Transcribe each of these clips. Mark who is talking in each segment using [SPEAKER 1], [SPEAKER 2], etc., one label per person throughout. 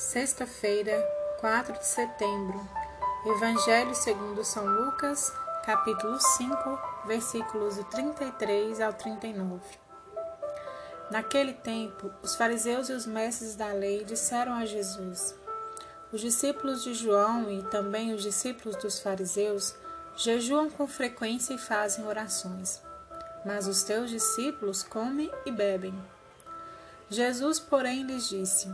[SPEAKER 1] Sexta-feira, 4 de setembro. Evangelho segundo São Lucas, capítulo 5, versículos do 33 ao 39. Naquele tempo, os fariseus e os mestres da lei disseram a Jesus: Os discípulos de João e também os discípulos dos fariseus jejuam com frequência e fazem orações, mas os teus discípulos comem e bebem. Jesus, porém, lhes disse: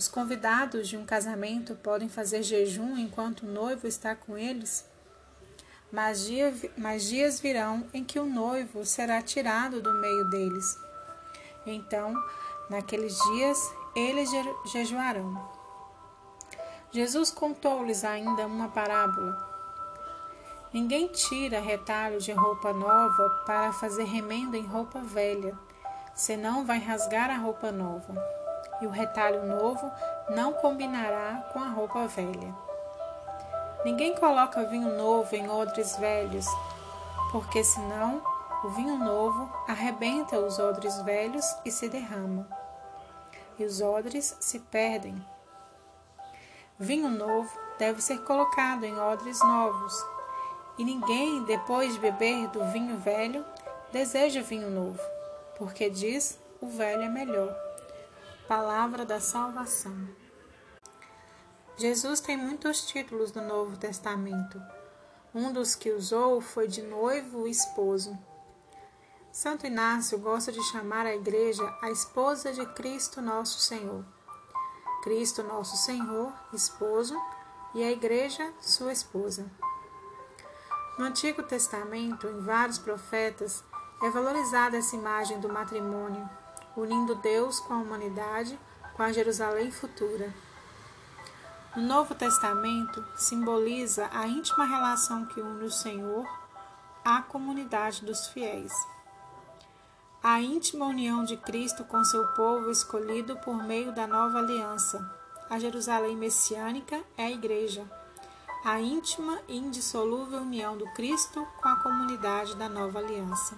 [SPEAKER 1] os convidados de um casamento podem fazer jejum enquanto o noivo está com eles? Mas, dia, mas dias virão em que o noivo será tirado do meio deles. Então, naqueles dias, eles jejuarão. Jesus contou-lhes ainda uma parábola. Ninguém tira retalho de roupa nova para fazer remendo em roupa velha, senão vai rasgar a roupa nova e o retalho novo não combinará com a roupa velha. Ninguém coloca vinho novo em odres velhos, porque senão o vinho novo arrebenta os odres velhos e se derrama, e os odres se perdem. Vinho novo deve ser colocado em odres novos, e ninguém, depois de beber do vinho velho, deseja vinho novo, porque diz o velho é melhor. Palavra da salvação. Jesus tem muitos títulos no Novo Testamento. Um dos que usou foi de noivo e esposo. Santo Inácio gosta de chamar a igreja a esposa de Cristo nosso Senhor. Cristo nosso Senhor, esposo, e a igreja, sua esposa. No Antigo Testamento, em vários profetas, é valorizada essa imagem do matrimônio unindo Deus com a humanidade, com a Jerusalém futura. No Novo Testamento, simboliza a íntima relação que une o Senhor à comunidade dos fiéis. A íntima união de Cristo com seu povo escolhido por meio da nova aliança. A Jerusalém messiânica é a Igreja. A íntima e indissolúvel união do Cristo com a comunidade da nova aliança.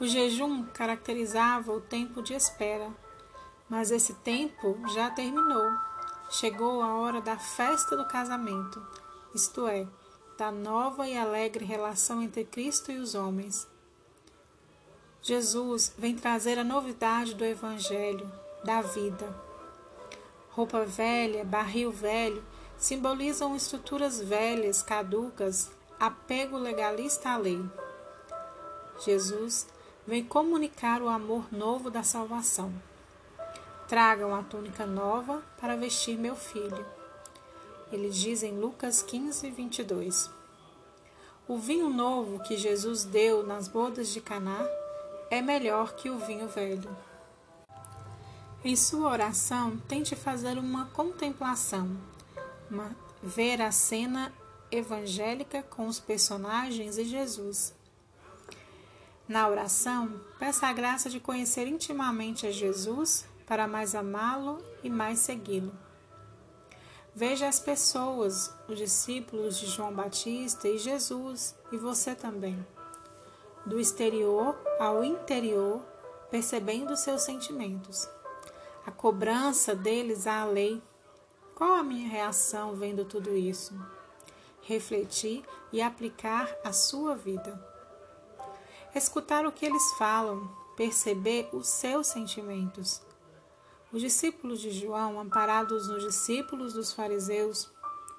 [SPEAKER 1] O jejum caracterizava o tempo de espera, mas esse tempo já terminou. Chegou a hora da festa do casamento, isto é, da nova e alegre relação entre Cristo e os homens. Jesus vem trazer a novidade do Evangelho, da vida. Roupa velha, barril velho simbolizam estruturas velhas, caducas, apego legalista à lei. Jesus vem comunicar o amor novo da salvação. Tragam a túnica nova para vestir meu filho. Ele diz em Lucas 15, 22. O vinho novo que Jesus deu nas bodas de Caná é melhor que o vinho velho. Em sua oração, tente fazer uma contemplação, uma, ver a cena evangélica com os personagens e Jesus na oração, peça a graça de conhecer intimamente a Jesus para mais amá-lo e mais segui-lo. Veja as pessoas, os discípulos de João Batista e Jesus, e você também. Do exterior ao interior, percebendo seus sentimentos. A cobrança deles à lei. Qual a minha reação vendo tudo isso? Refletir e aplicar a sua vida escutar o que eles falam, perceber os seus sentimentos. Os discípulos de João, amparados nos discípulos dos fariseus,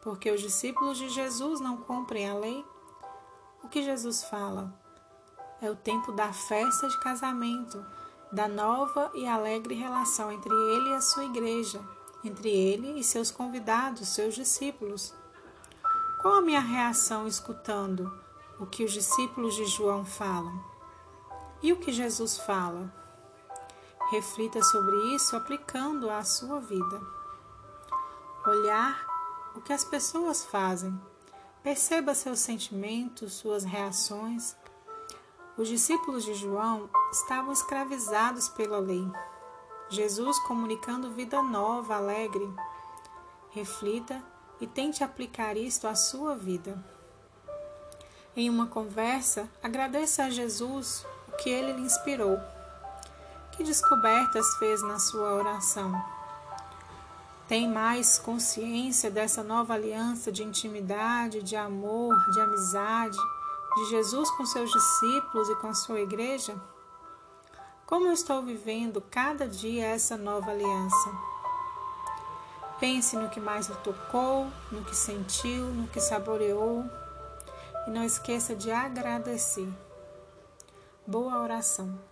[SPEAKER 1] porque os discípulos de Jesus não cumprem a lei, o que Jesus fala? É o tempo da festa de casamento, da nova e alegre relação entre ele e a sua igreja, entre ele e seus convidados, seus discípulos. Qual a minha reação escutando o que os discípulos de João falam. E o que Jesus fala? Reflita sobre isso aplicando à sua vida. Olhar o que as pessoas fazem. Perceba seus sentimentos, suas reações. Os discípulos de João estavam escravizados pela lei. Jesus comunicando vida nova, alegre. Reflita e tente aplicar isto à sua vida. Em uma conversa, agradeça a Jesus o que ele lhe inspirou. Que descobertas fez na sua oração? Tem mais consciência dessa nova aliança de intimidade, de amor, de amizade, de Jesus com seus discípulos e com a sua igreja? Como eu estou vivendo cada dia essa nova aliança? Pense no que mais lhe tocou, no que sentiu, no que saboreou e não esqueça de agradecer. Boa oração.